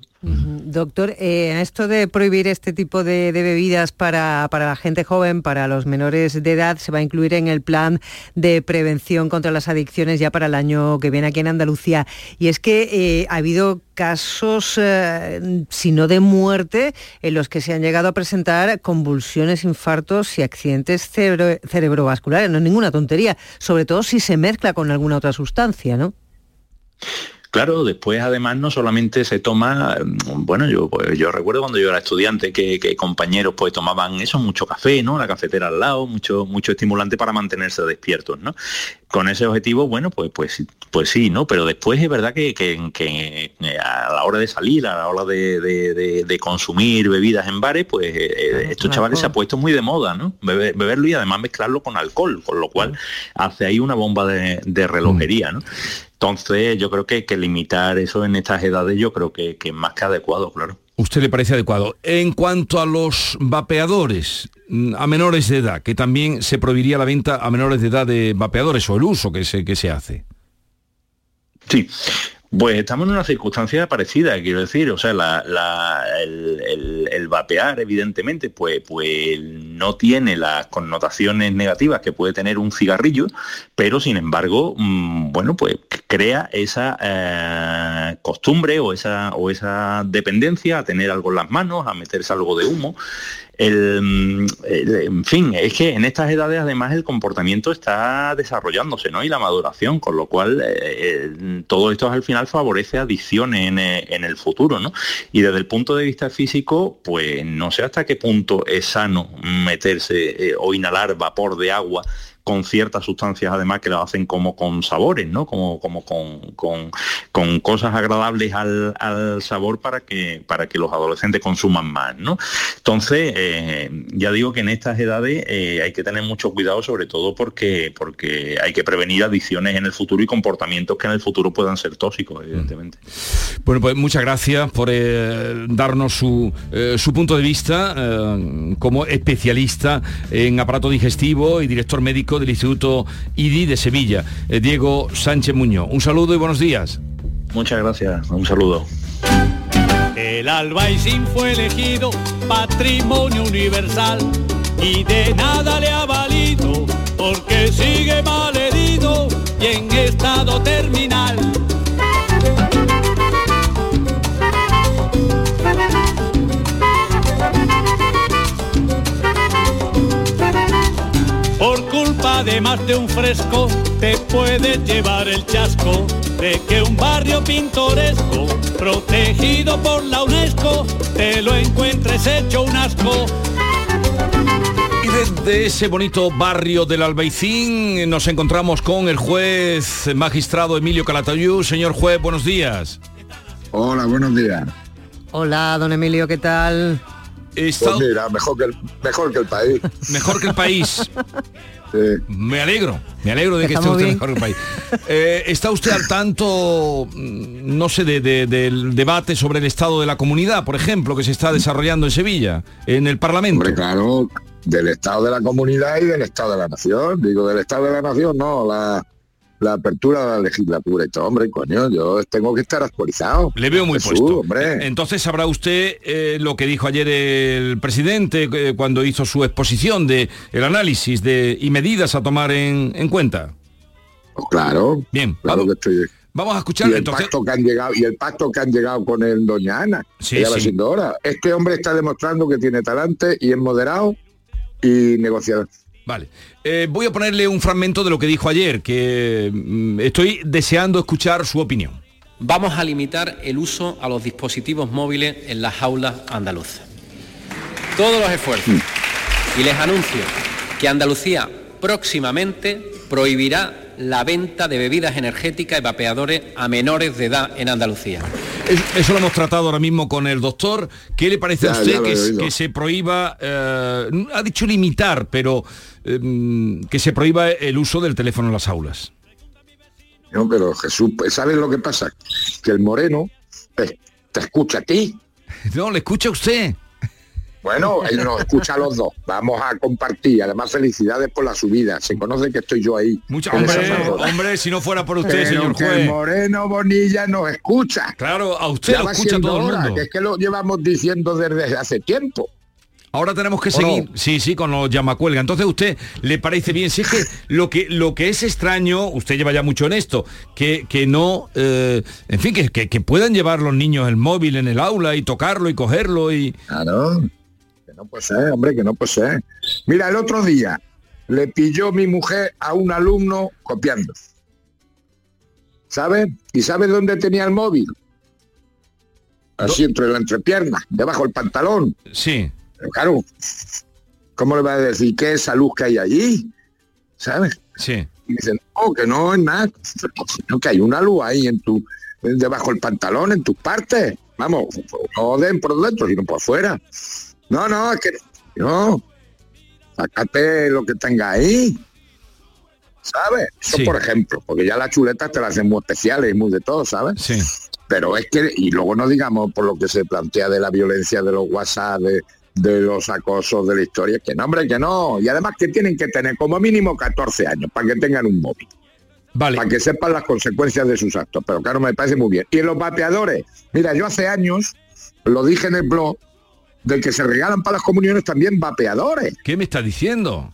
Doctor, eh, esto de prohibir este tipo de, bebidas para, la gente joven, para los menores de edad, se va a incluir en el plan de prevención contra las adicciones ya para el año que viene aquí en Andalucía. Y es que eh, ha habido casos, eh, si no de muerte, en los que se han llegado a presentar convulsiones, infartos y accidentes cerebrovasculares. No es ninguna tontería, sobre todo si se mezcla con alguna otra sustancia, ¿no? Claro, después además no solamente se toma, bueno, yo pues, yo recuerdo cuando yo era estudiante que, compañeros pues tomaban eso, mucho café, ¿no? La cafetera al lado, mucho, mucho estimulante para mantenerse despiertos, ¿no? Con ese objetivo, bueno, pues, pues, pues sí, ¿no? Pero después es verdad que, que, a la hora de salir, a la hora de, consumir bebidas en bares, pues eh, eh, estos chavales se ha puesto muy de moda, ¿no? beberlo y además mezclarlo con alcohol, con lo cual hace ahí una bomba de, relojería, ¿no? Entonces yo creo que, que limitar eso en estas edades yo creo que, que es más que adecuado, claro. ¿Usted le parece adecuado? En cuanto a los vapeadores mm, a menores de edad, que también se prohibiría la venta a menores de edad de vapeadores o el uso que se, que se hace. Sí, pues estamos en una circunstancia parecida, quiero decir, o sea, el, vapear, evidentemente, pues, pues no tiene las connotaciones negativas que puede tener un cigarrillo, pero sin embargo, mm, bueno, pues crea esa eh, costumbre o esa, o esa dependencia a tener algo en las manos, a meterse algo de humo. En fin, es que en estas edades además el comportamiento está desarrollándose, ¿no? Y la maduración, con lo cual eh, eh, todo esto al final favorece adicciones eh, en, el futuro, ¿no? Y desde el punto de vista físico, pues no sé hasta qué punto es sano meterse o inhalar vapor de agua con ciertas sustancias además que lo hacen como con sabores, ¿no? Como, como con, con, cosas agradables al, sabor para que, para que los adolescentes consuman más, ¿no? Entonces, eh, ya digo que en estas edades eh, hay que tener mucho cuidado, sobre todo porque, porque hay que prevenir adicciones en el futuro y comportamientos que en el futuro puedan ser tóxicos, evidentemente. Bueno, pues muchas gracias por eh, darnos su, su, punto de vista como especialista en aparato digestivo y director médico del Instituto IDI de Sevilla, eh, Diego Sánchez Muñoz. Un saludo y buenos días. Muchas gracias, un saludo. El Albaicín fue elegido patrimonio universal y de nada le ha valido porque sigue mal herido y en estado terminal además de un fresco, te puedes llevar el chasco de que un barrio pintoresco, protegido por la UNESCO, te lo encuentres hecho un asco. Y desde ese bonito barrio del Albaicín nos encontramos con el juez magistrado Emilio Calatayud. Señor juez, buenos días. Hola, buenos días. Hola, don Emilio, ¿qué tal? Pues mira, mejor que, el, mejor que el país. Mejor que el país. Me alegro, me alegro de que esté usted mejor el país. Eh, ¿Está usted al tanto, mm, no sé, del debate sobre el estado de la comunidad, por ejemplo, que se está desarrollando en Sevilla, en el Parlamento? Hombre, claro, del Estado de la comunidad y del Estado de la Nación. Digo, del Estado de la Nación, no, la, la apertura de la legislatura. Y todo, hombre, coño, yo tengo que estar actualizado. Le veo muy Jesús, puesto. hombre. Entonces sabrá usted eh, lo que dijo ayer el presidente eh, cuando hizo su exposición de el análisis de y medidas a tomar en, en cuenta. Pues claro. Bien, Claro vamos, que estoy... vamos a Y escuchar el, entonces. pacto que han llegado, y el pacto que han llegado con el Doña Ana, Sí, que ya va sí. siendo hora. Este hombre está demostrando que tiene talante y es moderado y negociador. Vale. Eh, voy a ponerle un fragmento de lo que dijo ayer, que mm, estoy deseando escuchar su opinión. Vamos a limitar el uso a los dispositivos móviles en las aulas andaluzas. Todos los esfuerzos. Y les anuncio que Andalucía próximamente prohibirá la venta de bebidas energéticas y vapeadores a menores de edad en Andalucía. Es- Eso lo hemos tratado ahora mismo con el doctor. ¿Qué le parece a usted que se prohíba, eh, ha dicho limitar, pero eh, que se prohíba el uso del teléfono en las aulas? No, pero Jesús, pues, ¿sabes lo que pasa? Que el moreno te, te escucha a ti. No, le escucha a usted. Bueno, él nos escucha a los dos. Vamos a compartir. Además, felicidades por la subida. Se conoce que estoy yo ahí. Mucha, en esa hombre, hombre, si no fuera por usted, Pero señor que el. Moreno Bonilla nos escucha. Claro, a usted Ya lo escucha todo el hora, mundo. que es que lo llevamos diciendo desde hace tiempo. Ahora tenemos que ¿O seguir, no? sí, sí, con los llamacuelga. Entonces, ¿usted le parece bien? Si es que lo que lo que es extraño, usted lleva ya mucho en esto, que, que no, eh, en fin, que, que, que puedan llevar los niños el móvil en el aula y tocarlo y cogerlo y... Claro, que no puede ser, hombre, que no puede ser. Mira, el otro día le pilló mi mujer a un alumno copiando. ¿Sabes? ¿Y sabes dónde tenía el móvil? Así entre la entrepierna, debajo del pantalón. Sí. Pero claro, ¿cómo le va a decir qué es esa luz que hay allí? ¿Sabes? Sí. Y dicen, no, que no es nada, sino que hay una luz ahí en tu, debajo del pantalón, en tus partes. Vamos, no den por dentro, sino por fuera. No, no, es que no. Sácate lo que tenga ahí. ¿Sabes? Eso Sí. por ejemplo, porque ya las chuletas te las hacen muy especiales y muy de todo, ¿sabes? Sí. Pero es que, y luego no digamos por lo que se plantea de la violencia de los WhatsApp, de, de los acosos de la historia, que no, hombre, que no. Y además que tienen que tener como mínimo 14 años para que tengan un móvil. Vale. Para que sepan las consecuencias de sus actos. Pero claro, me parece muy bien. Y en los vapeadores, mira, yo hace años, lo dije en el blog, de que se regalan para las comuniones también vapeadores. ¿Qué me está diciendo?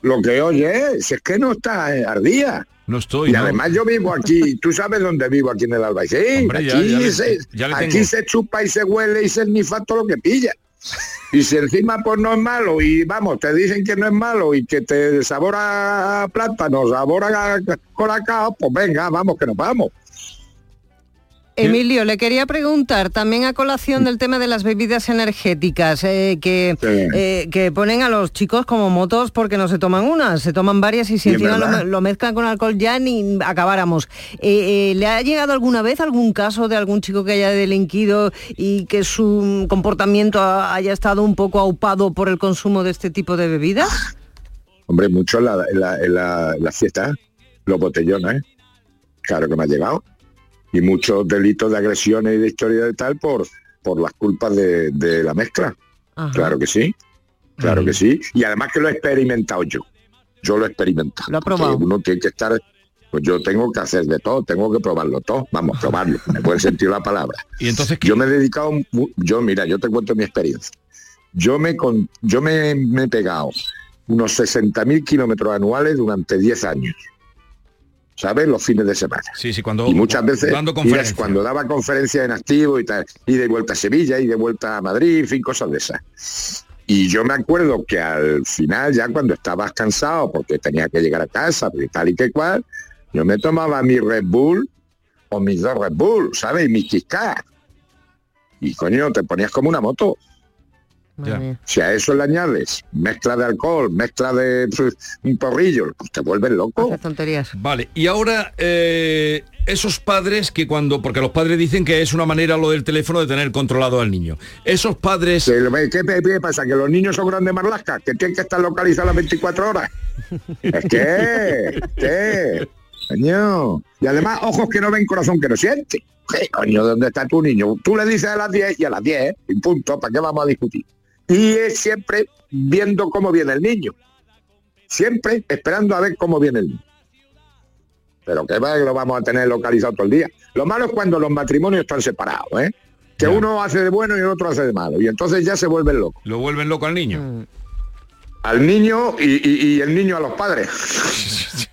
Lo que oye, si es que no está eh, ardía. No estoy, Y ¿no? además yo vivo aquí, tú sabes dónde vivo aquí en el Albaicín. Hombre, aquí ya se, le aquí se chupa y se huele y se nifa todo lo que pilla. Y si encima pues no es malo y vamos, te dicen que no es malo y que te sabora plátano, sabora colacao, pues venga, vamos que nos vamos. Emilio, le quería preguntar también a colación del tema de las bebidas energéticas, eh, que, Sí. eh, que ponen a los chicos como motos porque no se toman unas, se toman varias y si Sí, encima lo, mezclan con alcohol ya ni acabáramos. Eh, ¿Le ha llegado alguna vez algún caso de algún chico que haya delinquido y que su comportamiento ha- haya estado un poco aupado por el consumo de este tipo de bebidas? Hombre, mucho en la, en la, en la, en la fiesta, los botellones, claro que me ha llegado. Y muchos delitos de agresiones y de historia de tal por, por las culpas de, de la mezcla. Ajá. Claro que sí, claro que sí. Y además que lo he experimentado yo. Yo lo he experimentado. Lo porque probado. Uno tiene que estar, pues yo tengo que hacer de todo, tengo que probarlo todo. Vamos, probarlo, en el buen sentido de la palabra. Y entonces, ¿qué? Yo me he dedicado, yo mira, yo te cuento mi experiencia. Yo me, con, yo me, me he pegado unos 60.000 kilómetros anuales durante 10 años. ¿Sabes? Los fines de semana. Sí, sí, cuando... Y muchas veces, Dando conferencias. cuando daba conferencias en activo y tal, y de vuelta a Sevilla, y de vuelta a Madrid, en fin, cosas de esas. Y yo me acuerdo que al final, ya cuando estabas cansado, porque tenía que llegar a casa, y tal y que cual, yo me tomaba mi Red Bull o mis dos Red Bull, ¿sabes? Y mi Kit Kat. Y coño, te ponías como una moto. Si a eso le añades mezcla de alcohol, mezcla de pues, un porrillo, pues te vuelves loco. Tonterías. Vale, y ahora eh, esos padres que cuando, porque los padres dicen que es una manera lo del teléfono de tener controlado al niño. Esos padres... ¿Qué, qué- qué pasa? ¿Que los niños son grandes marlascas? ¿Que tienen que estar localizados las 24 horas? ¿Es que? ¿Qué? Coño. Y además, ojos que no ven, corazón que no siente. ¿Qué coño? ¿Dónde está tu niño? Tú le dices a las 10 y a las 10, y punto, ¿para qué vamos a discutir? Y es siempre viendo cómo viene el niño. Siempre esperando a ver cómo viene el niño. Pero que va, lo vamos a tener localizado todo el día. Lo malo es cuando los matrimonios están separados, ¿eh? Que uno hace de bueno y el otro hace de malo. Y entonces ya se vuelven locos. Lo vuelven loco al niño. Mm. Al niño y, y- y el niño a los padres.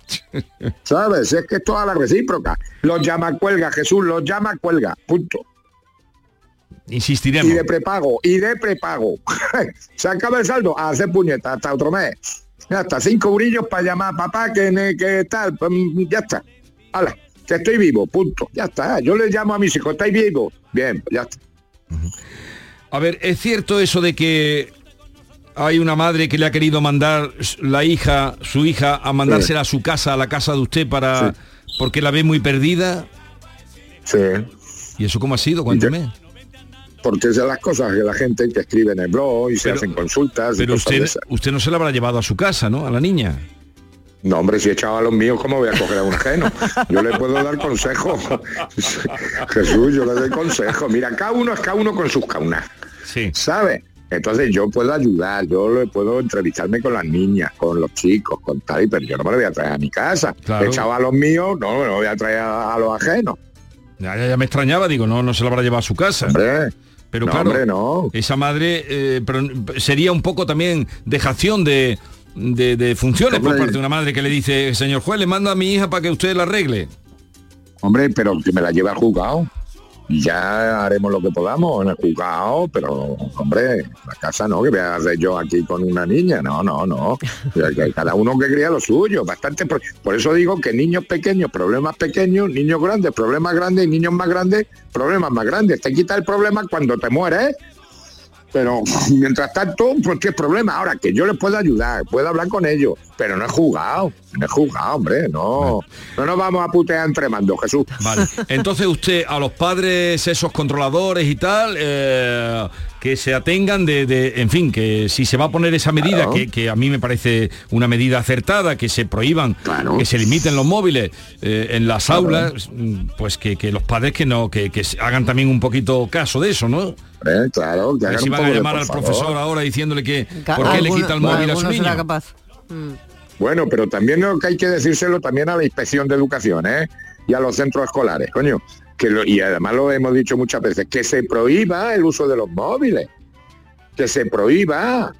¿Sabes? Es que es toda la recíproca. Los llama cuelga, Jesús, los llama cuelga. Punto. Insistiremos. Y de prepago, y de prepago. Se acaba el saldo, a hacer puñeta hasta otro mes. Ya está, cinco brillos para llamar a papá, que, que tal, pues, ya está. Hala, que estoy vivo, punto. Ya está. Yo le llamo a mis hijos, ¿estáis vivos? Bien, pues ya está. A ver, ¿es cierto eso de que hay una madre que le ha querido mandar la hija, su hija, a mandársela a su casa, a la casa de usted para porque la ve muy perdida? Sí. ¿Y eso cómo ha sido? Cuénteme. Porque es de las cosas que la gente que escribe en el blog y se Pero- hacen consultas. Pero usted, usted no se la habrá llevado a su casa, ¿no? A la niña. No, hombre, si he echado a los míos, ¿cómo voy a coger a un ajeno? Yo le puedo dar consejo. Jesús, yo le doy consejo. Mira, cada uno es cada uno con sus caunas. Sí. ¿Sabe? Entonces yo puedo ayudar, yo le puedo entrevistarme con las niñas, con los chicos, con tal, y pero yo no me lo voy a traer a mi casa. Claro. He echado a los míos, no me lo voy a traer a, a los ajenos. Ya, ya- ya me extrañaba, digo, no, no se la habrá llevado a su casa. Pero no, claro, hombre, no. esa madre eh, pero sería un poco también dejación de, de, de funciones por parte de una madre que le dice, señor juez, le mando a mi hija para que usted la arregle. Hombre, pero que me la lleve al juzgado. Ya haremos lo que podamos en el juzgado, pero hombre, la casa no, que voy a hacer yo aquí con una niña, no, no, no. Cada uno que cría lo suyo, bastante. Por, por eso digo que niños pequeños, problemas pequeños, niños grandes, problemas grandes, niños más grandes, problemas más grandes. Te quita el problema cuando te mueres, pero mientras tanto, pues qué problema. Ahora que yo les puedo ayudar, puedo hablar con ellos, pero no he jugado, no he jugado, hombre, no. No nos vamos a putear entre mandos, Jesús. Vale. Entonces usted a los padres, esos controladores y tal, eh, que se atengan de, de- en fin, que si se va a poner esa medida, Claro. que, que a mí me parece una medida acertada, que se prohíban, que se limiten los móviles eh, en las Claro. aulas, mm, pues que, que los padres que no, que, hagan también un poquito caso de eso, ¿no? claro, que si van a llamar al favor. profesor ahora diciéndole que por qué le quita el móvil a su será niño. capaz. Mm. Bueno, pero también lo que hay que decírselo también a la inspección de educación, ¿eh? Y a los centros escolares, coño. Que lo- y además lo hemos dicho muchas veces, que se prohíba el uso de los móviles. Que se prohíba.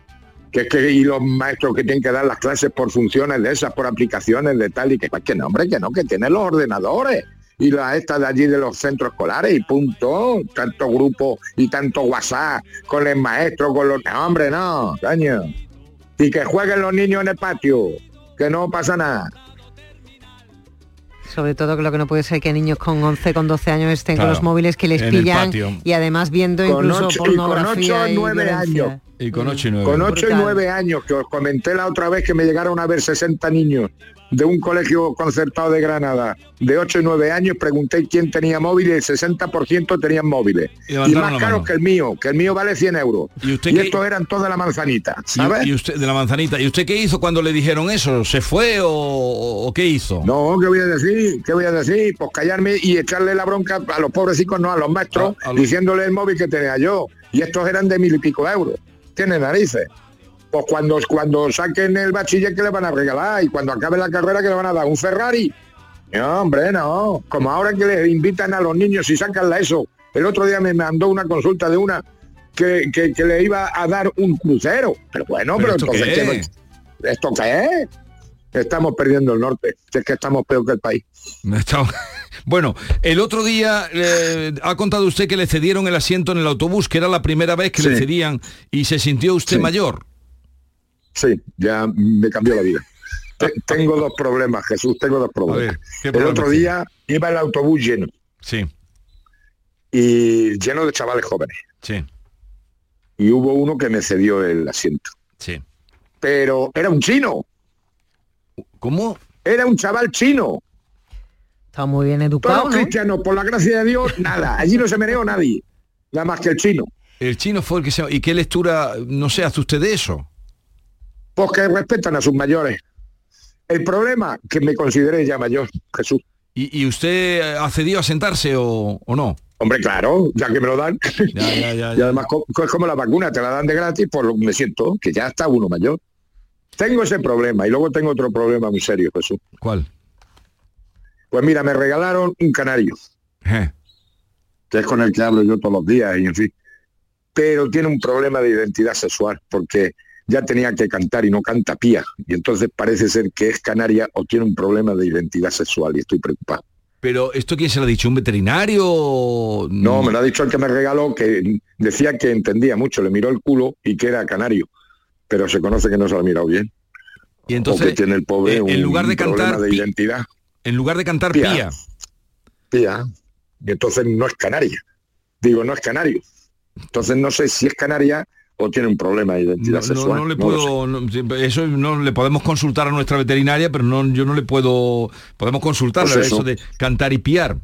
Que que y los maestros que tienen que dar las clases por funciones de esas, por aplicaciones de tal y que que no, hombre, que no, que tienen los ordenadores y la esta de allí de los centros escolares y punto, tanto grupo y tanto WhatsApp con el maestro, con los no, hombre, no, caño. Y que jueguen los niños en el patio, que no pasa nada. Sobre todo que lo que no puede ser que niños con 11, con 12 años estén Claro, con los móviles que les pillan y además viendo Con incluso ocho- y con pornografía ocho, y nueve violencia. años. Y con 8 y 9. Con 8 y 9 años, que os comenté la otra vez que me llegaron a ver 60 niños de un colegio concertado de Granada, de 8 y 9 años, pregunté quién tenía móvil y el 60% tenían móviles. Y más caros que el mío, que el mío vale 100 euros. ¿Y usted y qué- estos eran toda la manzanita, ¿sabes? Y, usted de la manzanita. ¿Y usted qué hizo cuando le dijeron eso? ¿Se fue o, o qué hizo? No, ¿qué voy a decir? ¿Qué voy a decir? Pues callarme y echarle la bronca a los pobrecitos, no a los maestros, A- a los- diciéndole el móvil que tenía yo. Y estos eran de mil y pico euros. Tiene narices. Pues cuando, cuando saquen el bachiller que le van a regalar y cuando acabe la carrera que le van a dar un Ferrari. No, hombre, no. Como ahora que les invitan a los niños y sacan la ESO. El otro día me mandó una consulta de una que, que- que le iba a dar un crucero. Pero bueno, ¿Pero pero, esto entonces, qué ¿qué- es? ¿esto qué es? Estamos perdiendo el norte. Es que estamos peor que el país. Está- Bueno, el otro día eh, ha contado usted que le cedieron el asiento en el autobús, que era la primera vez que le cedían y se sintió usted Sí. mayor. Sí, ya me cambió la vida. Te- tengo dos problemas, Jesús, tengo dos problemas. ¿qué el otro tiene? día iba el autobús lleno Sí, y lleno de chavales jóvenes. sí, Y hubo uno que me cedió el asiento. sí. Pero era un chino. ¿Cómo? Era un chaval chino. Está muy bien Todos educado, los ¿no? cristianos, por la gracia de Dios, nada. Allí no se meneó nadie. Nada más que el chino. El chino fue el que se... ¿Y qué lectura, no sé, hace usted de eso? Porque respetan a sus mayores. El problema, que me consideré ya mayor, Jesús. ¿Y, y usted accedió a sentarse o, o no? Hombre, claro, ya que me lo dan. Ya, ya, ya, y además es como la vacuna, te la dan de gratis, por lo que me siento, que ya está uno mayor. Tengo ese problema y luego tengo otro problema muy serio, Jesús. ¿Cuál? Pues mira, me regalaron un canario, Eh, que es con el que hablo yo todos los días y en fin. Pero tiene un problema de identidad sexual, porque ya tenía que cantar y no canta pía. Y entonces parece ser que es canaria o tiene un problema de identidad sexual y estoy preocupado. Pero ¿esto quién se lo ha dicho? ¿Un veterinario? No, me lo ha dicho el que me regaló, que decía que entendía mucho, le miró el culo y que era canario. Pero se conoce que no se lo ha mirado bien. Y entonces, o que tiene el pobre eh, un en lugar de problema cantar de pi- identidad. En lugar de cantar Pía. pía. Pía. Y entonces no es canaria. Digo, no es canario. Entonces no sé si es canaria o tiene un problema de identidad No, sexual. no le puedo, no, eso no le podemos consultar a nuestra veterinaria, pero no, yo no le puedo, podemos consultarle Pues eso. eso. de cantar y piar,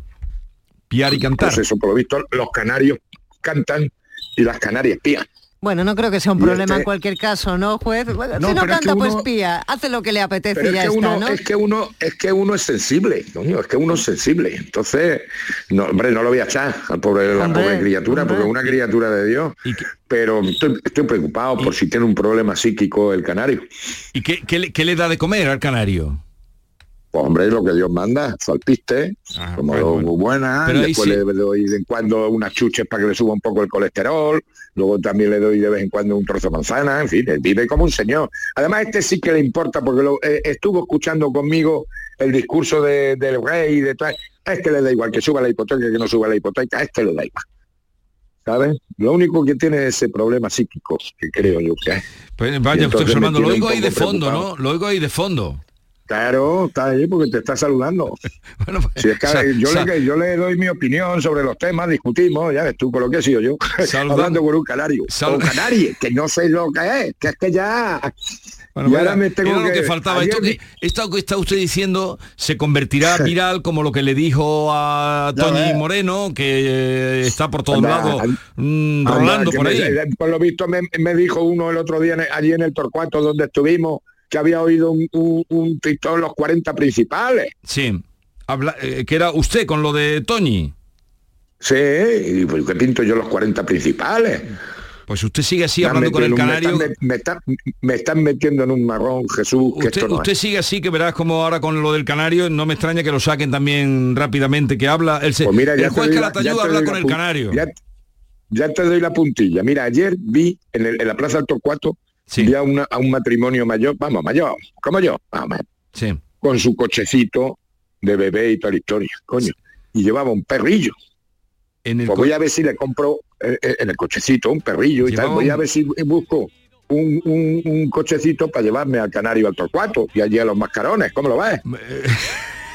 piar y cantar. Pues eso, por lo visto, los canarios cantan y las canarias pían. Bueno, no creo que sea un Y problema este- en cualquier caso, ¿no, juez? Bueno, No, si no pero es que canta, pues pía. Hace lo que le apetece Pero y es ya que, está, uno, ¿no? es que uno es que uno es sensible, coño, es que uno es sensible. Entonces, no, hombre, no lo voy a echar al pobre, la Hombre, pobre criatura, porque es una criatura de Dios. Pero estoy, estoy preocupado por si tiene un problema psíquico el canario. ¿Y qué, qué le, qué le da de comer al canario? Pues hombre, lo que Dios manda, su alpiste, como muy buena, Pero ahí después sí- le doy de vez en cuando unas chuches para que le suba un poco el colesterol, luego también le doy de vez en cuando un trozo de manzana, en fin, vive como un señor. Además, este sí que le importa, porque lo, eh, estuvo escuchando conmigo el discurso de- del rey y de tal. A este le da igual que suba la hipoteca que no suba la hipoteca, a este le da igual. ¿Sabes? Lo único que tiene es ese problema psíquico, que creo yo que es. Pues Y vaya, Armando, lo oigo ahí de fondo, preocupado. ¿no? Lo oigo ahí de fondo. Claro, está ahí porque te está saludando. Si es que yo, le, yo le doy mi opinión sobre los temas, discutimos, ya ves tú con lo que he sido yo, hablando con un canario. O canario, que no sé lo que es, que es que ya... Bueno, y me tengo era lo que que- faltaba. ayer Esto que, esto que está usted diciendo se convertirá viral como lo que le dijo a ves. Moreno, que eh, está por todos Anda, lados anda, mm, Anda, rolando por ahí. por lo visto me, me dijo uno el otro día en- allí en el Torcuato donde estuvimos que había oído un, un, los 40 principales. Sí. Habla, eh, que era usted con lo de Toñi. Sí, y pues, ¿qué pinto yo los 40 principales? Pues usted sigue así hablando con el canario. Me están, me, están- me están metiendo en un marrón, Jesús, que Usted, esto no usted es. sigue así que verás como ahora con lo del canario, no me extraña que lo saquen también rápidamente, que habla el, se- Pues mira, el juez que te habla con el canario. Ya, ya te doy la puntilla. Mira, ayer vi en, el- en la Plaza del Torcuato, vi a, una- a un matrimonio mayor, vamos, mayor, como yo, vamos, Sí. con su cochecito de bebé y toda la historia, coño. Y llevaba un perrillo. En el pues voy a ver si le compro eh, eh, en el cochecito un perrillo y tal. Voy a ver si busco un, un- un cochecito para llevarme al Canario al Torcuato y allí a los mascarones. ¿Cómo lo ves?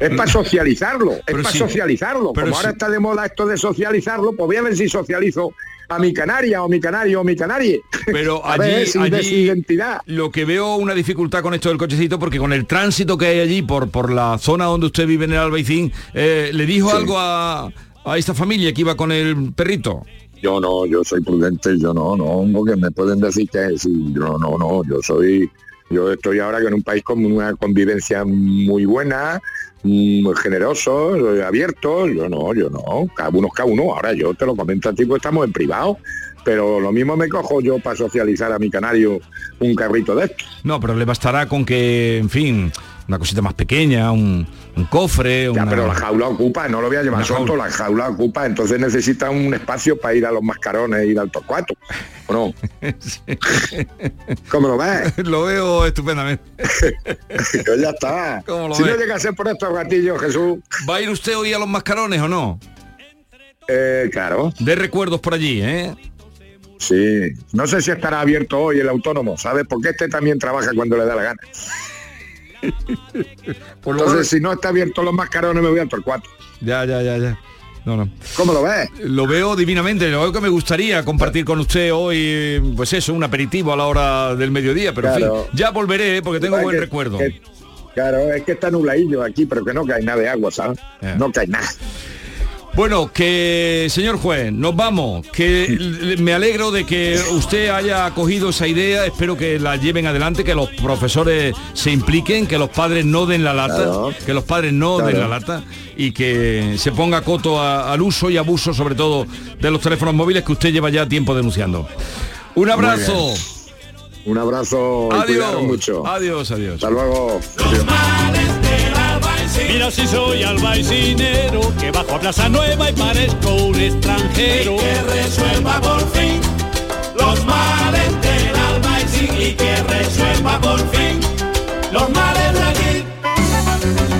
es para socializarlo, es para sí, socializarlo. Como ahora sí. está de moda esto de socializarlo, pues voy a ver si socializo a mi canaria o mi canario o mi canarie. Pero allí, ver allí identidad. lo que veo una dificultad con esto del cochecito, porque con el tránsito que hay allí por, por la zona donde usted vive en el Albaicín, eh, ¿le dijo Sí. algo a, a esta familia que iba con el perrito? Yo no, yo soy prudente, yo no, no, porque me pueden decir que sí, yo no, no, yo soy, yo estoy ahora en un país con una convivencia muy buena, muy generoso, soy abierto, yo no, yo no, cada uno cada uno, ahora yo te lo comento a ti, pues estamos en privado, pero lo mismo me cojo yo para socializar a mi canario un carrito de esto. No, pero le bastará con que, en fin, una cosita más pequeña, un, un cofre, Ya, una... pero la jaula ocupa, no lo voy a llevar solto, la jaula ocupa, entonces necesita un espacio para ir a los mascarones, ir al torcuato, ¿o no? ¿Cómo lo ves? lo veo estupendamente. Yo ya está. ¿Cómo lo si ves? no llega a ser por estos gatillos, Jesús. ¿Va a ir usted hoy a los mascarones o no? Eh, claro. De recuerdos por allí, ¿eh? Sí. No sé si estará abierto hoy el autónomo, ¿sabes? Porque este también trabaja cuando le da la gana. Por Entonces, si no está abierto los mascarones, me voy al Torcuato. Ya, ya, ya, ya. No, no. ¿Cómo lo ves? Lo veo divinamente, lo veo que me gustaría compartir con usted hoy, pues eso, un aperitivo a la hora del mediodía, pero en fin, ya volveré ¿eh? porque tengo buen que- recuerdo. que- claro, es que está nubladillo aquí, pero que no cae nada de agua, ¿sabes? No cae nada. Bueno, que señor juez, nos vamos, que me alegro de que usted haya acogido esa idea, espero que la lleven adelante, que los profesores se impliquen, que los padres no den la lata, Claro. que los padres no den la lata y que se ponga coto a- al uso y abuso sobre todo de los teléfonos móviles que usted lleva ya tiempo denunciando. Un abrazo. Un abrazo Adiós. mucho. Adiós, adiós. Hasta luego. Mira si soy albaicinero, que bajo a Plaza Nueva y parezco un extranjero. que resuelva por fin los males del albaicín y que resuelva por fin los males de aquí.